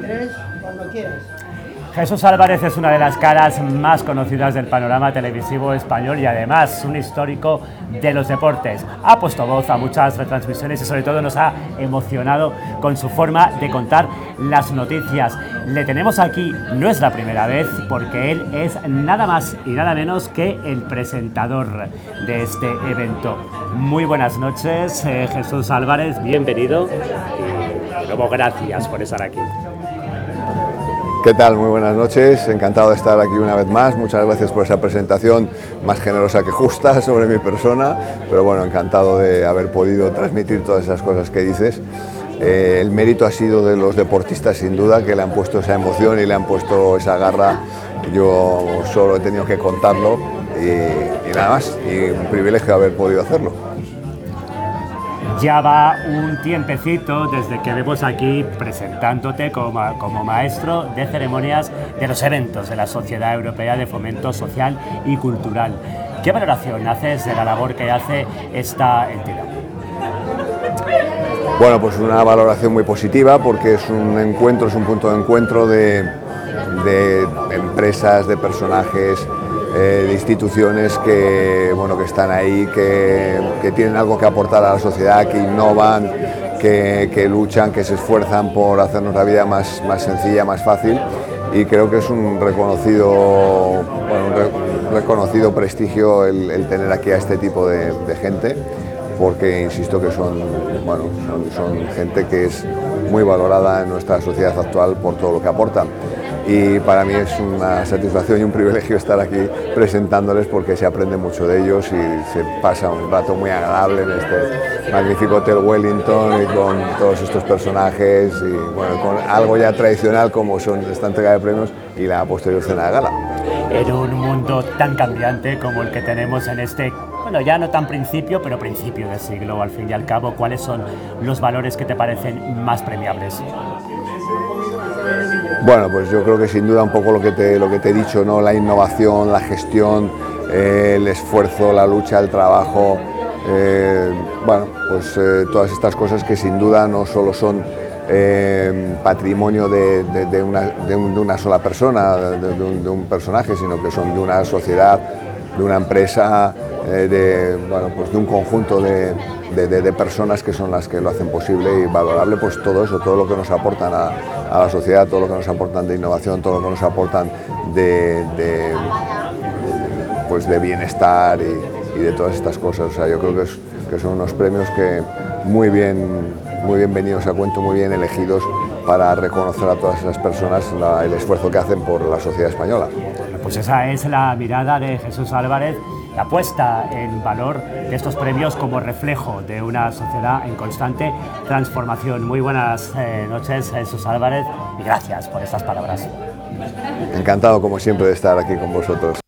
23, cuando quieras. Jesús Álvarez es una de las caras más conocidas del panorama televisivo español y además un histórico de los deportes. Ha puesto voz a muchas retransmisiones y sobre todo nos ha emocionado con su forma de contar las noticias. Le tenemos aquí, no es la primera vez, porque él es nada más y nada menos que el presentador de este evento. Muy buenas noches, eh, Jesús Álvarez, bienvenido y luego gracias por estar aquí. ¿Qué tal? Muy buenas noches, encantado de estar aquí una vez más, muchas gracias por esa presentación más generosa que justa sobre mi persona, pero bueno, encantado de haber podido transmitir todas esas cosas que dices. Eh, el mérito ha sido de los deportistas sin duda, que le han puesto esa emoción y le han puesto esa garra, yo solo he tenido que contarlo y, y nada más, y un privilegio haber podido hacerlo. Ya va un tiempecito desde que vemos aquí presentándote como, como, maestro de ceremonias de los eventos de la Sociedad Europea de Fomento Social y Cultural. ¿Qué valoración haces de la labor que hace esta entidad? Bueno, pues una valoración muy positiva porque es un encuentro, es un punto de encuentro de, de empresas, de personajes, eh, de instituciones que, bueno, que están ahí, que, que, tienen algo que aportar a la sociedad, que innovan, que, que, luchan, que se esfuerzan por hacernos la vida más, más sencilla, más fácil. Y creo que es un reconocido, reconocido prestigio el, tener aquí a este tipo de, gente porque insisto que son, bueno, son, son gente que es muy valorada en nuestra sociedad actual por todo lo que aportan y para mí es una satisfacción y un privilegio estar aquí presentándoles porque se aprende mucho de ellos y se pasa un rato muy agradable en este magnífico Hotel Wellington y con todos estos personajes y bueno, con algo ya tradicional como son esta entrega de premios y la posterior cena de gala. En un mundo tan cambiante como el que tenemos en este bueno, ya no tan principio, pero principio de siglo, al fin y al cabo, ¿cuáles son los valores que te parecen más premiables? Bueno, pues yo creo que sin duda un poco lo que te, lo que te he dicho, ¿no? la innovación, la gestión, eh, el esfuerzo, la lucha, el trabajo, eh, bueno, pues eh, todas estas cosas que sin duda no solo son patrimonio de, una, de, un, de, una, sola persona, de un, personaje, sino que son de una sociedad, de una empresa, de, bueno, pues de un conjunto de, personas que son las que lo hacen posible y valorable pues todo eso, todo lo que nos aportan a, la sociedad, todo lo que nos aportan de innovación, todo lo que nos aportan de, de pues de bienestar y, de todas estas cosas. O sea, yo creo que, es, que son unos premios que muy bien, muy bienvenidos a cuento, muy bien elegidos para reconocer a todas esas personas el esfuerzo que hacen por la sociedad española. Pues esa es la mirada de Jesús Álvarez, la puesta en valor de estos premios como reflejo de una sociedad en constante transformación. Muy buenas eh, noches, Jesús Álvarez, y gracias por estas palabras. Encantado, como siempre, de estar aquí con vosotros.